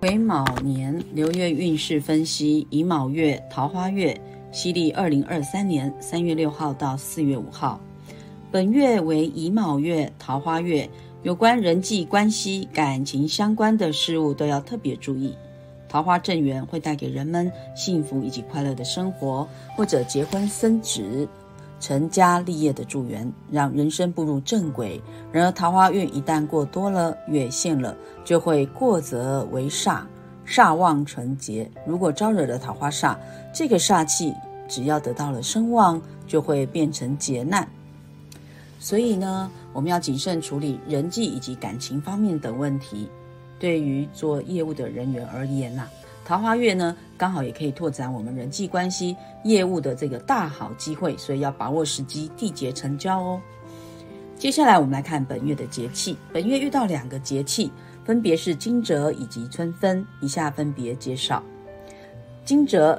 癸卯年流月运势分析：乙卯月桃花月，西历二零二三年三月六号到四月五号。本月为乙卯月桃花月，有关人际关系、感情相关的事物都要特别注意。桃花正缘会带给人们幸福以及快乐的生活，或者结婚生子。成家立业的助缘，让人生步入正轨。然而，桃花运一旦过多了、越线了，就会过则为煞，煞旺成劫。如果招惹了桃花煞，这个煞气只要得到了声望，就会变成劫难。所以呢，我们要谨慎处理人际以及感情方面等问题。对于做业务的人员而言呐。桃花月呢，刚好也可以拓展我们人际关系、业务的这个大好机会，所以要把握时机，缔结成交哦。接下来我们来看本月的节气，本月遇到两个节气，分别是惊蛰以及春分。以下分别介绍：惊蛰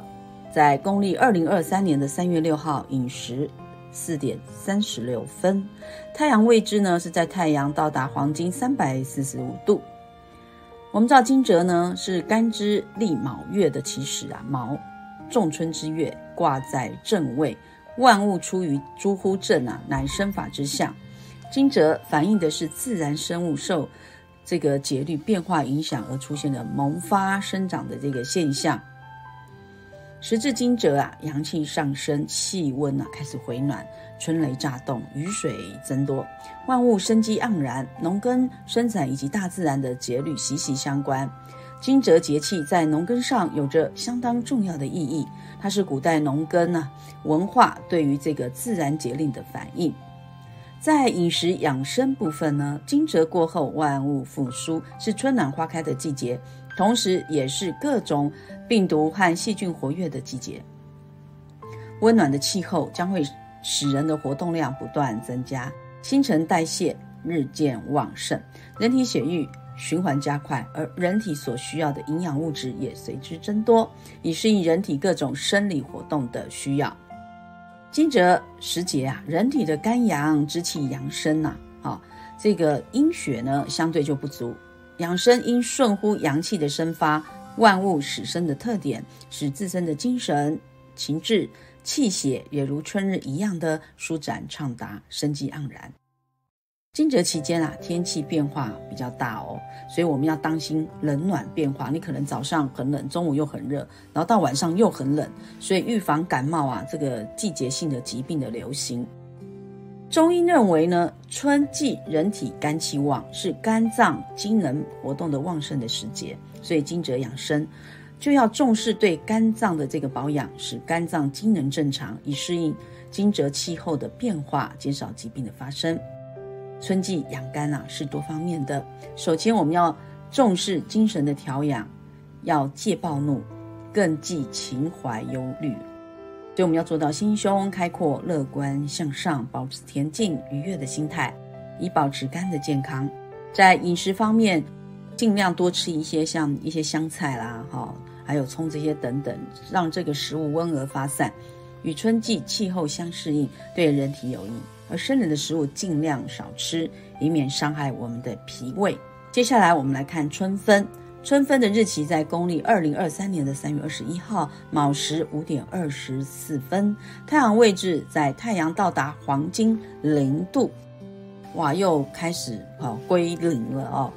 在公历二零二三年的三月六号寅时四点三十六分，太阳位置呢是在太阳到达黄金三百四十五度。我们知道惊蛰呢是干支立卯月的起始啊，卯，仲春之月，挂在正位，万物出于诸乎正啊，乃生法之象。惊蛰反映的是自然生物受这个节律变化影响而出现的萌发生长的这个现象。时至惊蛰啊，阳气上升，气温啊开始回暖，春雷乍动，雨水增多，万物生机盎然，农耕生产以及大自然的节律息息相关。惊蛰节气在农耕上有着相当重要的意义，它是古代农耕啊文化对于这个自然节令的反应。在饮食养生部分呢，惊蛰过后万物复苏，是春暖花开的季节。同时，也是各种病毒和细菌活跃的季节。温暖的气候将会使人的活动量不断增加，新陈代谢日渐旺盛，人体血液循环加快，而人体所需要的营养物质也随之增多，以适应人体各种生理活动的需要。惊蛰时节啊，人体的肝阳之气阳升呐，啊，这个阴血呢相对就不足。养生应顺乎阳气的生发，万物始生的特点，使自身的精神、情志、气血也如春日一样的舒展畅达，生机盎然。惊蛰期间啊，天气变化比较大哦，所以我们要当心冷暖变化。你可能早上很冷，中午又很热，然后到晚上又很冷，所以预防感冒啊，这个季节性的疾病的流行。中医认为呢，春季人体肝气旺，是肝脏机能活动的旺盛的时节，所以惊蛰养生就要重视对肝脏的这个保养，使肝脏机能正常，以适应惊蛰气候的变化，减少疾病的发生。春季养肝啊，是多方面的。首先，我们要重视精神的调养，要戒暴怒，更忌情怀忧虑。所以我们要做到心胸开阔、乐观向上，保持恬静愉悦的心态，以保持肝的健康。在饮食方面，尽量多吃一些像一些香菜啦，哈，还有葱这些等等，让这个食物温而发散，与春季气候相适应，对人体有益。而生冷的食物尽量少吃，以免伤害我们的脾胃。接下来我们来看春分。春分的日期在公历二零二三年的三月二十一号卯时五点二十四分，太阳位置在太阳到达黄金零度，哇，又开始啊归零了哦。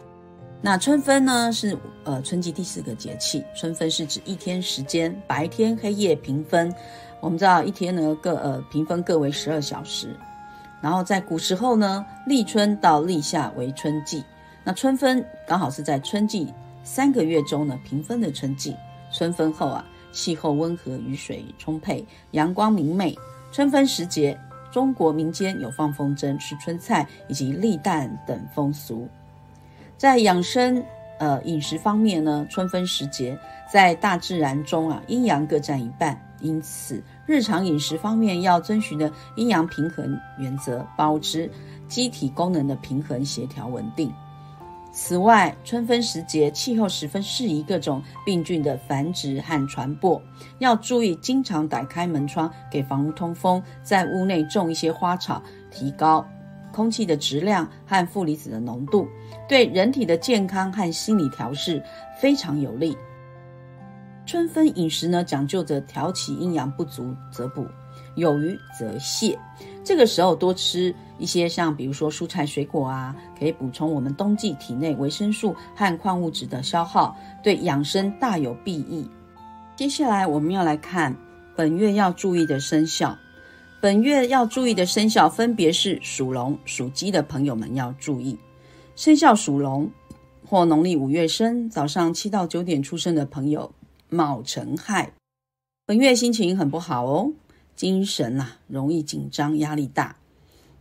那春分呢是呃春季第四个节气，春分是指一天时间白天黑夜平分，我们知道一天呢各呃平分各为十二小时，然后在古时候呢立春到立夏为春季，那春分刚好是在春季。三个月中呢，平分的春季，春分后啊，气候温和，雨水充沛，阳光明媚。春分时节，中国民间有放风筝、吃春菜以及立蛋等风俗。在养生呃饮食方面呢，春分时节在大自然中啊，阴阳各占一半，因此日常饮食方面要遵循的阴阳平衡原则，保持机体功能的平衡、协调、稳定。此外，春分时节气候十分适宜各种病菌的繁殖和传播，要注意经常打开门窗给房屋通风，在屋内种一些花草，提高空气的质量和负离子的浓度，对人体的健康和心理调试非常有利。春分饮食呢，讲究着调起阴阳不足则补，有余则泻。这个时候多吃一些像比如说蔬菜水果啊，可以补充我们冬季体内维生素和矿物质的消耗，对养生大有裨益。接下来我们要来看本月要注意的生肖。本月要注意的生肖分别是属龙、属鸡的朋友们要注意。生肖属龙或农历五月生，早上七到九点出生的朋友。卯辰亥，本月心情很不好哦，精神呐容易紧张，压力大，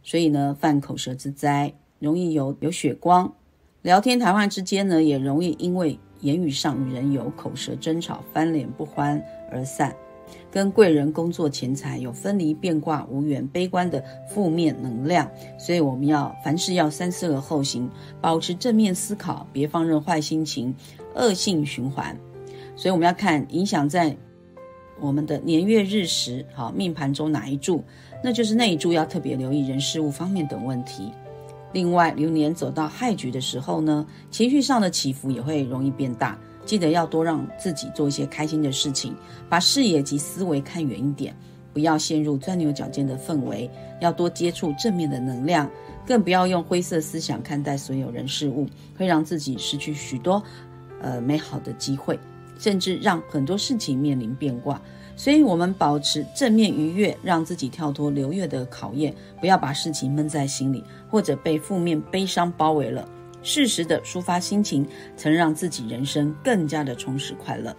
所以呢犯口舌之灾，容易有有血光。聊天谈话之间呢，也容易因为言语上与人有口舌争吵，翻脸不欢而散。跟贵人工作钱财有分离变卦无缘，悲观的负面能量，所以我们要凡事要三思而后行，保持正面思考，别放任坏心情，恶性循环。所以我们要看影响在我们的年月日时，好命盘中哪一柱，那就是那一柱要特别留意人事物方面等问题。另外，流年走到亥局的时候呢，情绪上的起伏也会容易变大，记得要多让自己做一些开心的事情，把视野及思维看远一点，不要陷入钻牛角尖的氛围，要多接触正面的能量，更不要用灰色思想看待所有人事物，会让自己失去许多呃美好的机会。甚至让很多事情面临变卦，所以我们保持正面愉悦，让自己跳脱流月的考验，不要把事情闷在心里，或者被负面悲伤包围了。适时的抒发心情，曾让自己人生更加的充实快乐。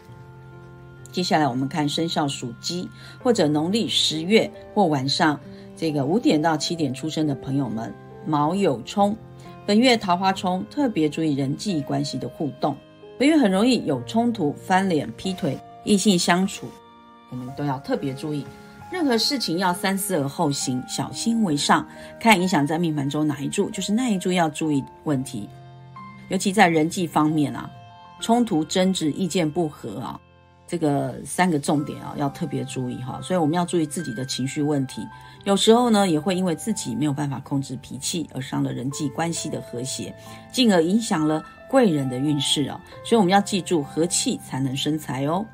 接下来我们看生肖属鸡或者农历十月或晚上这个五点到七点出生的朋友们，卯酉冲，本月桃花冲，特别注意人际关系的互动。本月很容易有冲突、翻脸、劈腿、异性相处，我们都要特别注意。任何事情要三思而后行，小心为上。看影响在命盘中哪一柱，就是那一柱要注意问题。尤其在人际方面啊，冲突、争执、意见不合啊，这个三个重点啊，要特别注意哈。所以我们要注意自己的情绪问题。有时候呢，也会因为自己没有办法控制脾气，而伤了人际关系的和谐，进而影响了。贵人的运势哦，所以我们要记住，和气才能生财哦。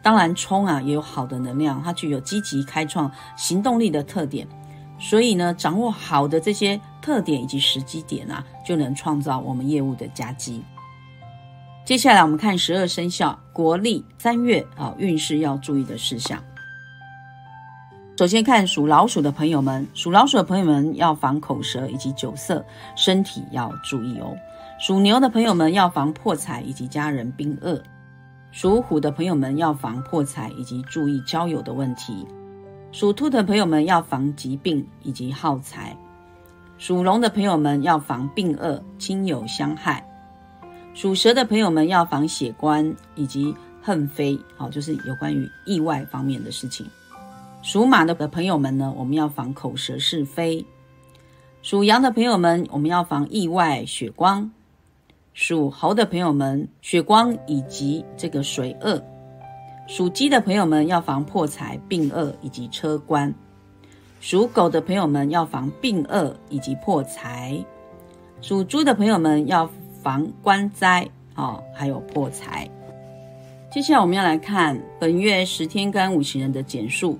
当然，冲啊也有好的能量，它具有积极、开创、行动力的特点。所以呢，掌握好的这些特点以及时机点啊，就能创造我们业务的佳绩。接下来我们看十二生肖国历三月啊运势要注意的事项。首先看属老鼠的朋友们，属老鼠的朋友们要防口舌以及酒色，身体要注意哦。属牛的朋友们要防破财以及家人病恶；属虎的朋友们要防破财以及注意交友的问题；属兔的朋友们要防疾病以及耗财；属龙的朋友们要防病恶、亲友相害；属蛇的朋友们要防血光以及恨飞，好，就是有关于意外方面的事情；属马的朋友们呢，我们要防口舌是非；属羊的朋友们，我们要防意外血光。属猴的朋友们，血光以及这个水厄；属鸡的朋友们要防破财、病厄以及车官；属狗的朋友们要防病厄以及破财；属猪的朋友们要防官灾啊，还有破财。接下来我们要来看本月十天干五行人的简述。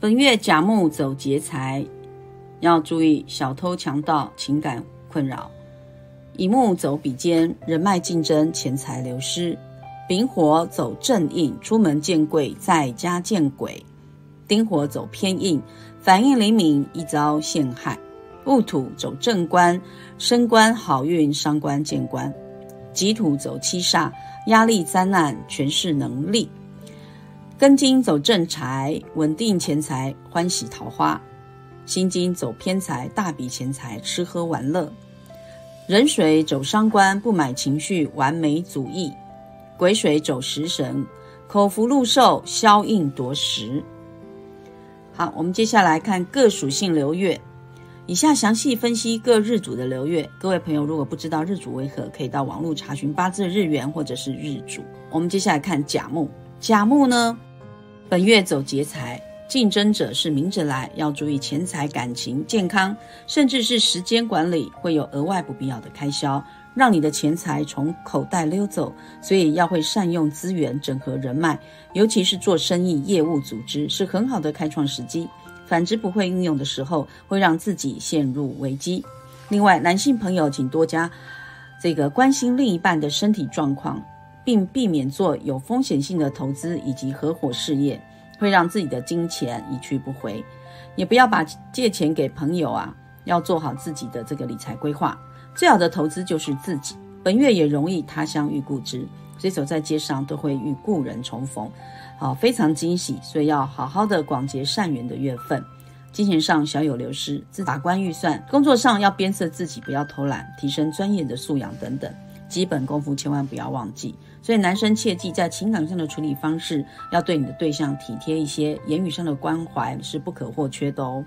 本月甲木走劫财，要注意小偷强盗、情感困扰。乙木走比肩，人脉竞争，钱财流失；丙火走正印，出门见贵，在家见鬼；丁火走偏印，反应灵敏，易遭陷害；戊土走正官，升官好运，伤官见官；己土走七煞，压力灾难，权势能力；庚金走正财，稳定钱财，欢喜桃花；辛金走偏财，大笔钱财，吃喝玩乐。壬水走伤官，不买情绪，完美主义；癸水走食神，口福禄寿，消印夺食。好，我们接下来看各属性流月。以下详细分析各日主的流月。各位朋友，如果不知道日主为何，可以到网络查询八字日元或者是日主。我们接下来看甲木，甲木呢，本月走劫财，竞争者是明着来，要注意钱财、感情、健康，甚至是时间管理，会有额外不必要的开销，让你的钱财从口袋溜走。所以要会善用资源，整合人脉，尤其是做生意、业务组织是很好的开创时机。反之，不会运用的时候，会让自己陷入危机。另外，男性朋友请多加这个关心另一半的身体状况，并避免做有风险性的投资以及合伙事业。会让自己的金钱一去不回，也不要把借钱给朋友啊，要做好自己的这个理财规划。最好的投资就是自己。本月也容易他乡遇故知，所以走在街上都会与故人重逢，好非常惊喜。所以要好好的广结善缘的月份。金钱上小有流失，自把关预算。工作上要鞭策自己不要偷懒，提升专业的素养等等，基本功夫千万不要忘记。所以男生切记在情感上的处理方式，要对你的对象体贴一些，言语上的关怀是不可或缺的哦。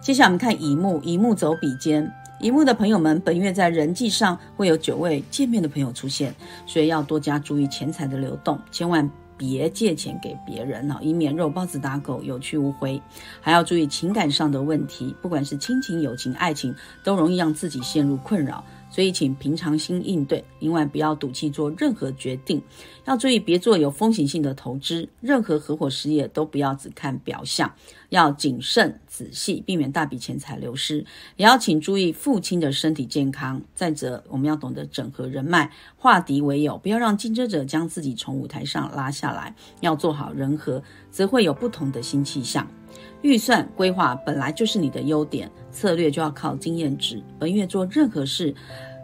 接下来我们看乙木，乙木走比肩，乙木的朋友们，本月在人际上会有九位见面的朋友出现，所以要多加注意钱财的流动，千万别借钱给别人哦，以免肉包子打狗，有去无回。还要注意情感上的问题，不管是亲情、友情、爱情，都容易让自己陷入困扰。所以，请平常心应对。另外，不要赌气做任何决定，要注意别做有风险性的投资。任何合伙事业都不要只看表象，要谨慎仔细，避免大笔钱财流失。也要请注意父亲的身体健康。再者，我们要懂得整合人脉，化敌为友，不要让竞争者将自己从舞台上拉下来。要做好人和，则会有不同的新气象。预算规划本来就是你的优点，策略就要靠经验值。而因为做任何事，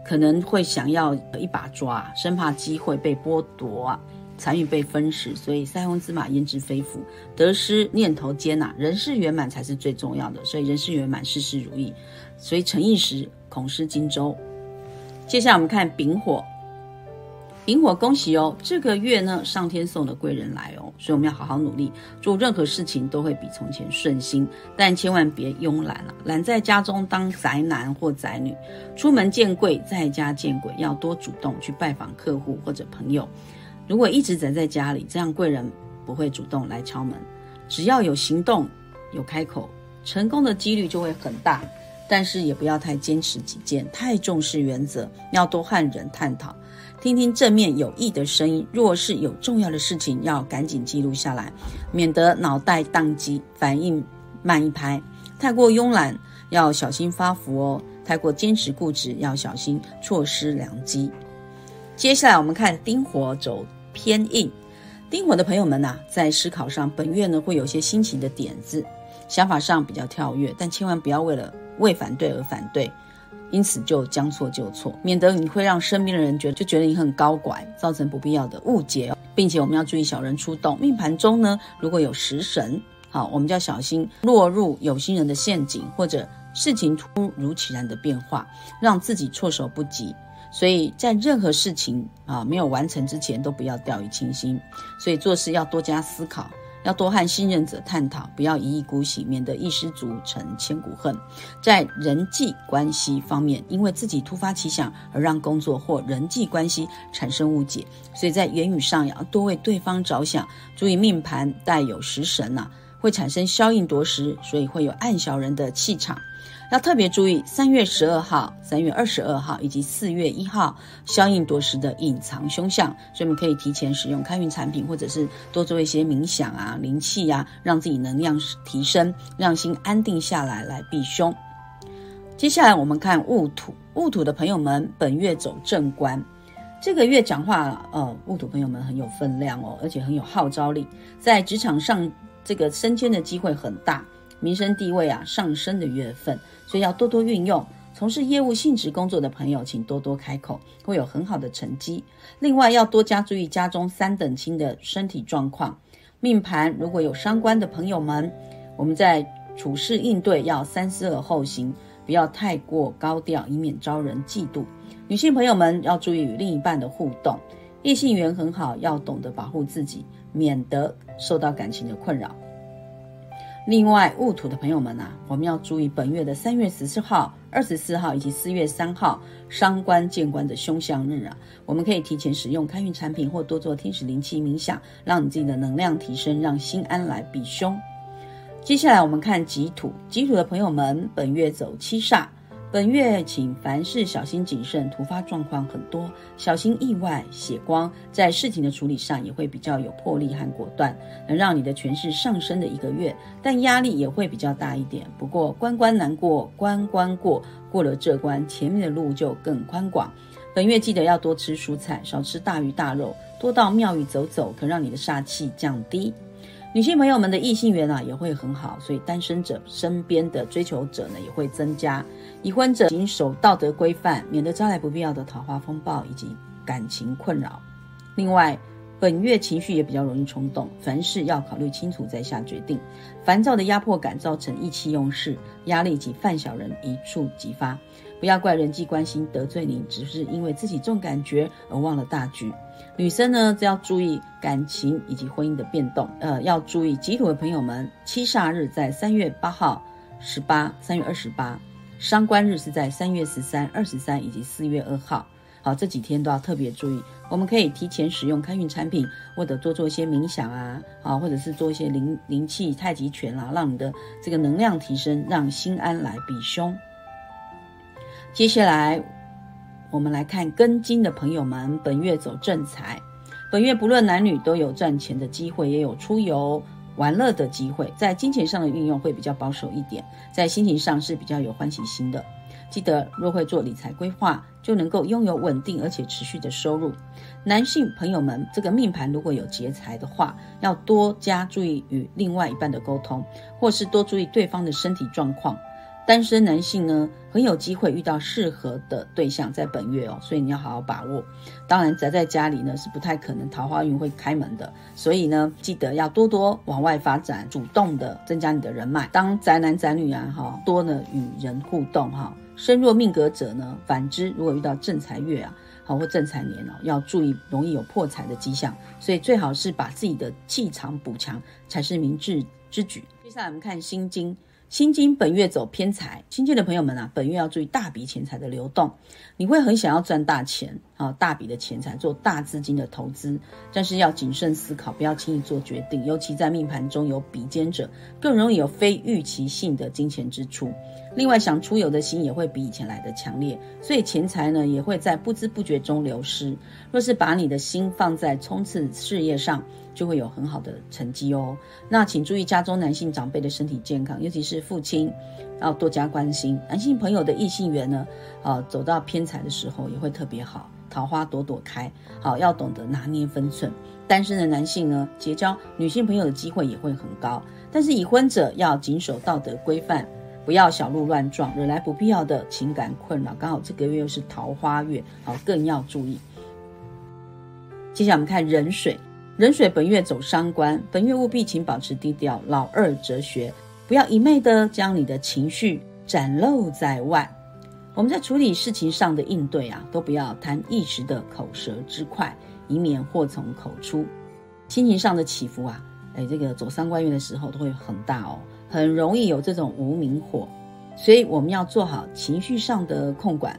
可能会想要一把抓，生怕机会被剥夺啊，残余被分食。所以塞翁之马焉知非福，得失念头接纳，人事圆满才是最重要的。所以人事圆满，事事如意。所以成意时，恐失荆州。接下来我们看丙火。萤火，恭喜哦！这个月呢，上天送的贵人来哦，所以我们要好好努力，做任何事情都会比从前顺心。但千万别慵懒了，懒在家中当宅男或宅女，出门见贵，在家见鬼。要多主动去拜访客户或者朋友。如果一直宅在家里，这样贵人不会主动来敲门。只要有行动，有开口，成功的几率就会很大。但是也不要太坚持己见，太重视原则，要多和人探讨。听听正面有益的声音，若是有重要的事情，要赶紧记录下来，免得脑袋宕机，反应慢一拍。太过慵懒，要小心发福哦；太过坚持固执，要小心错失良机。接下来我们看丁火走偏硬，丁火的朋友们呐，在思考上，本月呢会有些新奇的点子，想法上比较跳跃，但千万不要为了为反对而反对。因此就将错就错，免得你会让身边的人觉得就觉得你很高拐，造成不必要的误解哦。并且我们要注意小人出动，命盘中呢如果有食神，好，我们就要小心落入有心人的陷阱，或者事情突如其来的变化，让自己措手不及。所以在任何事情啊没有完成之前，都不要掉以轻心。所以做事要多加思考。要多和信任者探讨，不要一意孤行，免得一失足成千古恨。在人际关系方面，因为自己突发奇想而让工作或人际关系产生误解，所以在言语上要多为对方着想，注意命盘带有食神呐，会产生消应夺食，所以会有暗小人的气场。要特别注意三月十二号、三月二十二号以及四月一号消应夺食的隐藏凶相，所以我们可以提前使用开运产品，或者是多做一些冥想啊、灵气呀，让自己能量提升，让心安定下来，来避凶。接下来我们看戊土，戊土的朋友们本月走正官，这个月讲话，呃，戊土朋友们很有分量哦，而且很有号召力，在职场上这个升迁的机会很大，民生地位啊上升的月份。所以要多多运用。从事业务性质工作的朋友，请多多开口，会有很好的成绩。另外，要多加注意家中三等亲的身体状况。命盘如果有伤官的朋友们，我们在处事应对要三思而后行，不要太过高调，以免招人嫉妒。女性朋友们要注意与另一半的互动，异性缘很好，要懂得保护自己，免得受到感情的困扰。另外，戊土的朋友们啊，我们要注意本月的三月十四号、二十四号以及四月三号伤官见官的凶相日啊，我们可以提前使用开运产品或多做天使灵气冥想，让你自己的能量提升，让心安来避凶。接下来我们看己土，己土的朋友们，本月走七煞。本月请凡事小心谨慎，突发状况很多，小心意外、血光，在事情的处理上也会比较有魄力和果断，能让你的权势上升的一个月，但压力也会比较大一点。不过关关难过关关过，过了这关，前面的路就更宽广。本月记得要多吃蔬菜，少吃大鱼大肉，多到庙宇走走，可让你的煞气降低。女性朋友们的异性缘啊也会很好，所以单身者身边的追求者呢也会增加。已婚者谨守道德规范，免得招来不必要的桃花风暴以及感情困扰。另外，本月情绪也比较容易冲动，凡事要考虑清楚再下决定。烦躁的压迫感造成意气用事，压力及犯小人一触即发。不要怪人际关系得罪你，只是因为自己重感觉而忘了大局。女生呢，则要注意感情以及婚姻的变动。呃，要注意吉土的朋友们，七煞日在三月八号、十八、三月二十八，伤官日是在三月十三、二十三以及四月二号。好，这几天都要特别注意。我们可以提前使用开运产品，或者多做一些冥想啊，啊，或者是做一些灵灵气、太极拳啦，让你的这个能量提升，让心安来避凶。接下来。我们来看庚金的朋友们，本月走正财，本月不论男女都有赚钱的机会，也有出游玩乐的机会。在金钱上的运用会比较保守一点，在心情上是比较有欢喜心的。记得若会做理财规划，就能够拥有稳定而且持续的收入。男性朋友们，这个命盘如果有劫财的话，要多加注意与另外一半的沟通，或是多注意对方的身体状况。单身男性呢，很有机会遇到适合的对象，在本月哦，所以你要好好把握。当然，宅在家里呢，是不太可能桃花运会开门的，所以呢，记得要多多往外发展，主动的增加你的人脉。当宅男宅女啊，哈，多呢与人互动哈。身弱命格者呢，反之，如果遇到正财月啊，好或正财年哦，要注意容易有破财的迹象，所以最好是把自己的气场补强，才是明智之举。接下来我们看心经。辛金本月走偏财，新进的朋友们啊，本月要注意大笔钱财的流动，你会很想要赚大钱啊，大笔的钱财做大资金的投资，但是要谨慎思考，不要轻易做决定，尤其在命盘中有比肩者，更容易有非预期性的金钱支出。另外，想出游的心也会比以前来的强烈，所以钱财呢也会在不知不觉中流失。若是把你的心放在冲刺事业上，就会有很好的成绩哦。那请注意家中男性长辈的身体健康，尤其是父亲，要多加关心。男性朋友的异性缘呢，啊，走到偏财的时候也会特别好，桃花朵朵开。好，要懂得拿捏分寸。单身的男性呢，结交女性朋友的机会也会很高，但是已婚者要谨守道德规范。不要小鹿乱撞，惹来不必要的情感困扰。刚好这个月又是桃花月，好更要注意。接下来我们看壬水，壬水本月走伤官，本月务必请保持低调。老二哲学，不要一昧的将你的情绪展露在外。我们在处理事情上的应对啊，都不要贪一时的口舌之快，以免祸从口出。心情上的起伏啊，哎，这个走伤官月的时候都会很大哦。很容易有这种无名火，所以我们要做好情绪上的控管。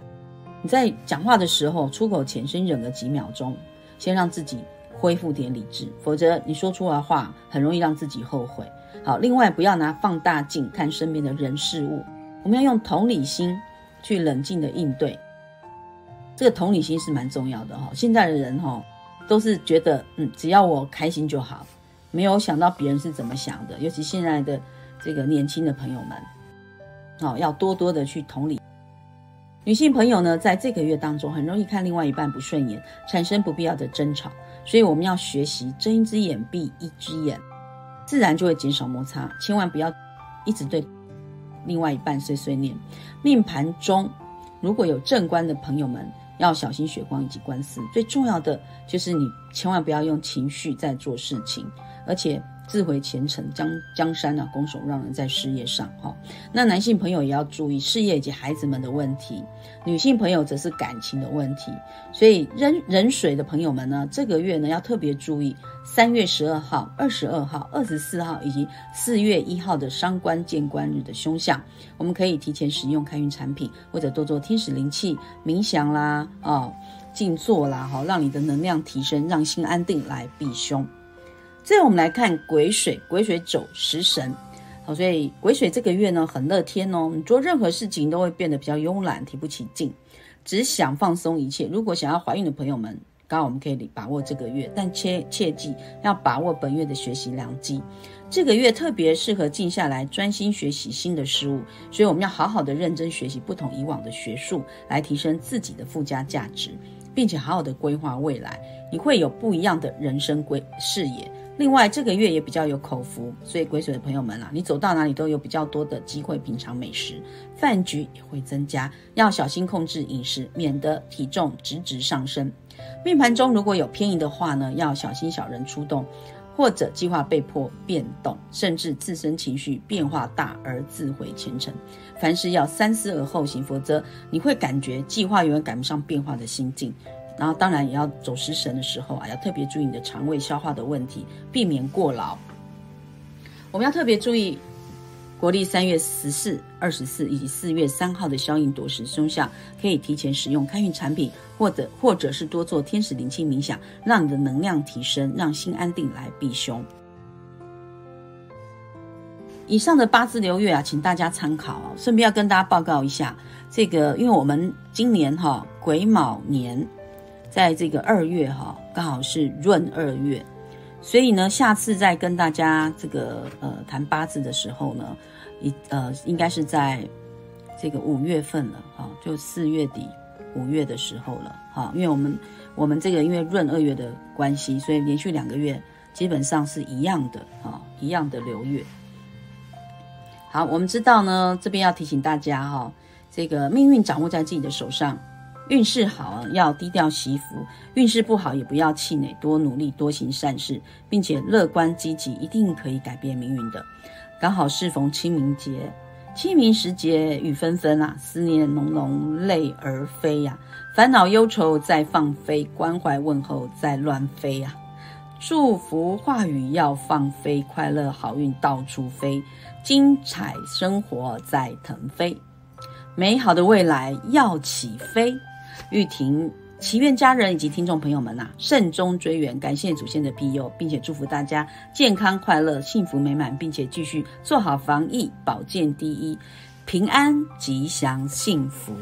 你在讲话的时候，出口前先忍个几秒钟，先让自己恢复点理智，否则你说出来话很容易让自己后悔。好，另外不要拿放大镜看身边的人事物，我们要用同理心去冷静的应对。这个同理心是蛮重要的哈。现在的人哈都是觉得嗯，只要我开心就好，没有想到别人是怎么想的，尤其现在的。这个年轻的朋友们，哦，要多多的去同理。女性朋友呢，在这个月当中，很容易看另外一半不顺眼，产生不必要的争吵。所以我们要学习睁一只眼闭一只眼，自然就会减少摩擦。千万不要一直对另外一半碎碎念。命盘中如果有正官的朋友们，要小心血光以及官司。最重要的就是你千万不要用情绪在做事情，而且自毁前程，江江山啊，拱手让人在事业上哈。那男性朋友也要注意事业以及孩子们的问题，女性朋友则是感情的问题。所以壬壬水的朋友们呢，这个月呢要特别注意三月十二号、二十二号、二十四号以及四月一号的伤官见官日的凶相。我们可以提前使用开运产品，或者多做天使灵气冥想啦，啊，静坐啦，哈，让你的能量提升，让心安定来避凶。最后我们来看癸水，癸水走食神，好，所以癸水这个月呢很乐天哦，你做任何事情都会变得比较慵懒，提不起劲，只想放松一切。如果想要怀孕的朋友们，刚好我们可以把握这个月，但切切记要把握本月的学习良机。这个月特别适合静下来专心学习新的事物，所以我们要好好的认真学习不同以往的学术，来提升自己的附加价值，并且好好的规划未来，你会有不一样的人生规视野。另外，这个月也比较有口福，所以癸水的朋友们啊，你走到哪里都有比较多的机会品尝美食，饭局也会增加，要小心控制饮食，免得体重直直上升。命盘中如果有偏移的话呢，要小心小人出动，或者计划被迫变动，甚至自身情绪变化大而自毁前程。凡事要三思而后行，否则你会感觉计划永远赶不上变化的心境。然后当然也要走食神的时候啊，要特别注意你的肠胃消化的问题，避免过劳。我们要特别注意国历三月十四、二十四以及四月三号的消应夺食凶相，可以提前使用开运产品，或者或者是多做天使灵气冥想，让你的能量提升，让心安定来避凶。以上的八字流月啊，请大家参考啊。顺便要跟大家报告一下，这个因为我们今年哈癸卯年。在这个二月哈，刚好是闰二月，所以呢，下次再跟大家这个呃谈八字的时候呢，一呃应该是在这个五月份了哈，就四月底五月的时候了哈，因为我们我们这个因为闰二月的关系，所以连续两个月基本上是一样的哈，一样的流月。好，我们知道呢，这边要提醒大家哈，这个命运掌握在自己的手上。运势好要低调惜福，运势不好也不要气馁，多努力多行善事，并且乐观积极，一定可以改变命运的。刚好适逢清明节，清明时节雨纷纷啊，思念浓浓泪儿飞呀，烦恼忧愁在放飞，关怀问候在乱飞呀，祝福话语要放飞，快乐好运到处飞，精彩生活在腾飞，美好的未来要起飞。玉婷、祈愿家人以及听众朋友们呐，慎终追远，感谢祖先的庇佑，并且祝福大家健康快乐、幸福美满，并且继续做好防疫，保健第一，平安吉祥幸福。